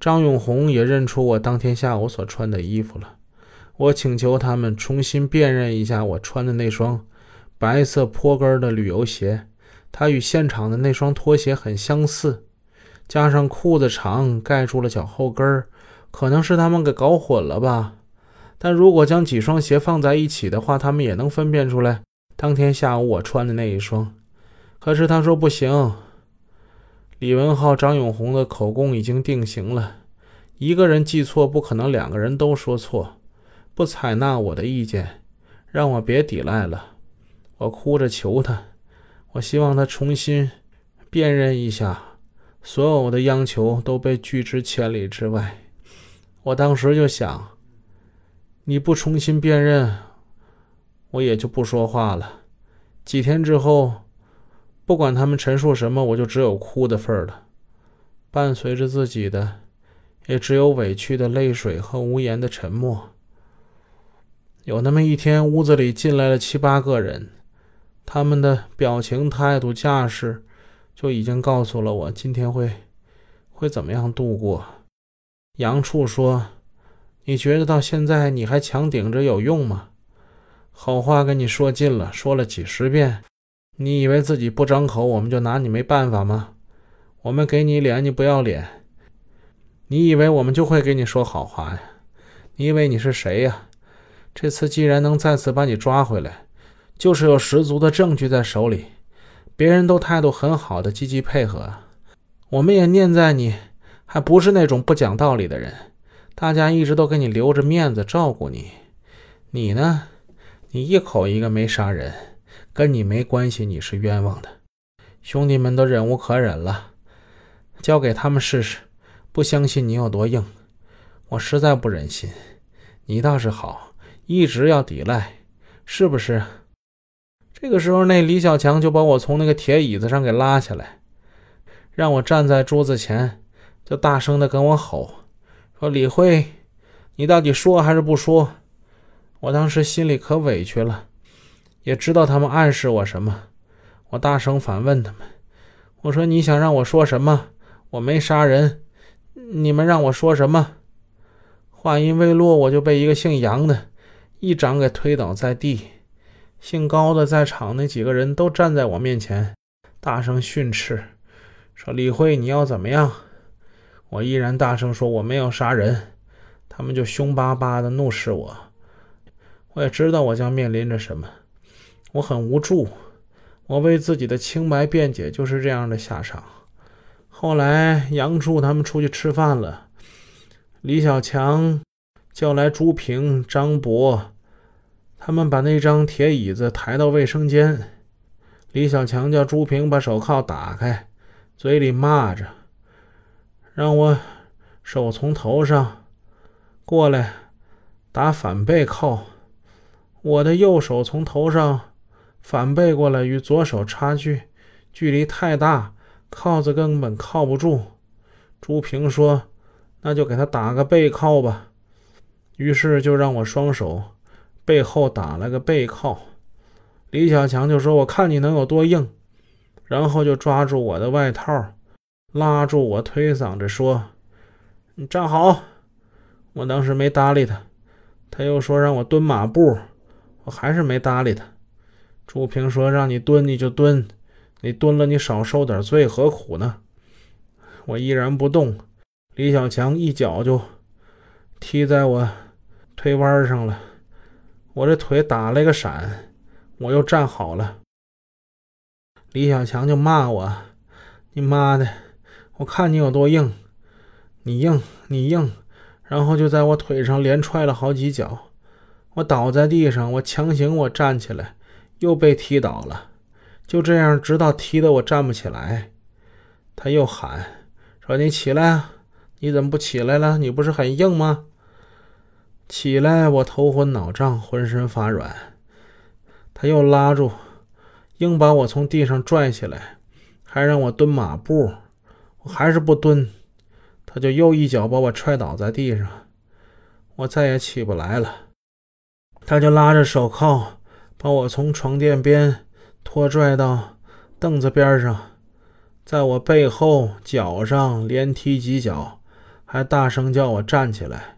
张永红也认出我当天下午所穿的衣服了。我请求他们重新辨认一下我穿的那双白色坡跟的旅游鞋，它与现场的那双拖鞋很相似，加上裤子长盖住了脚后跟，可能是他们给搞混了吧。但如果将几双鞋放在一起的话，他们也能分辨出来当天下午我穿的那一双。可是他说不行。李文浩、张永红的口供已经定型了，一个人记错不可能，两个人都说错，不采纳我的意见，让我别抵赖了。我哭着求他，我希望他重新辨认一下。所有的央求都被拒之千里之外。我当时就想，你不重新辨认，我也就不说话了。几天之后。不管他们陈述什么，我就只有哭的份儿了。伴随着自己的，也只有委屈的泪水和无言的沉默。有那么一天，屋子里进来了七八个人，他们的表情、态度、架势，就已经告诉了我今天会会怎么样度过。杨处说：“你觉得到现在你还强顶着有用吗？好话跟你说尽了，说了几十遍。”你以为自己不张口，我们就拿你没办法吗？我们给你脸，你不要脸。你以为我们就会给你说好话呀？你以为你是谁呀？这次既然能再次把你抓回来，就是有十足的证据在手里，别人都态度很好的积极配合，我们也念在你还不是那种不讲道理的人，大家一直都给你留着面子照顾你。你呢？你一口一个没杀人。跟你没关系，你是冤枉的。兄弟们都忍无可忍了，交给他们试试。不相信你有多硬，我实在不忍心。你倒是好，一直要抵赖，是不是？这个时候，那李小强就把我从那个铁椅子上给拉下来，让我站在桌子前，就大声的跟我吼，说：“李辉，你到底说还是不说？”我当时心里可委屈了。也知道他们暗示我什么，我大声反问他们：“我说你想让我说什么？我没杀人，你们让我说什么？”话音未落，我就被一个姓杨的一掌给推倒在地。姓高的在场那几个人都站在我面前，大声训斥，说：“李慧，你要怎么样？”我依然大声说：“我没有杀人。”他们就凶巴巴的怒视我。我也知道我将面临着什么。我很无助，我为自己的清白辩解，就是这样的下场。后来杨柱他们出去吃饭了，李小强叫来朱平、张博，他们把那张铁椅子抬到卫生间。李小强叫朱平把手铐打开，嘴里骂着，让我手从头上过来打反背铐。我的右手从头上。反背过来，与左手差距距离太大，铐子根本靠不住。朱平说：“那就给他打个背靠吧。”于是就让我双手背后打了个背靠。李小强就说：“我看你能有多硬。”然后就抓住我的外套，拉住我，推搡着说：“你站好。”我当时没搭理他。他又说让我蹲马步，我还是没搭理他。朱平说：“让你蹲你就蹲，你蹲了你少受点罪，何苦呢？”我依然不动。李小强一脚就踢在我腿弯上了，我这腿打了个闪，我又站好了。李小强就骂我：“你妈的！我看你有多硬，你硬你硬！”然后就在我腿上连踹了好几脚，我倒在地上，我强行我站起来。又被踢倒了，就这样，直到踢得我站不起来。他又喊说：“你起来啊！你怎么不起来了？你不是很硬吗？”起来，我头昏脑胀，浑身发软。他又拉住，硬把我从地上拽起来，还让我蹲马步。我还是不蹲，他就又一脚把我踹倒在地上。我再也起不来了。他就拉着手铐。把我从床垫边拖拽到凳子边上，在我背后、脚上连踢几脚，还大声叫我站起来。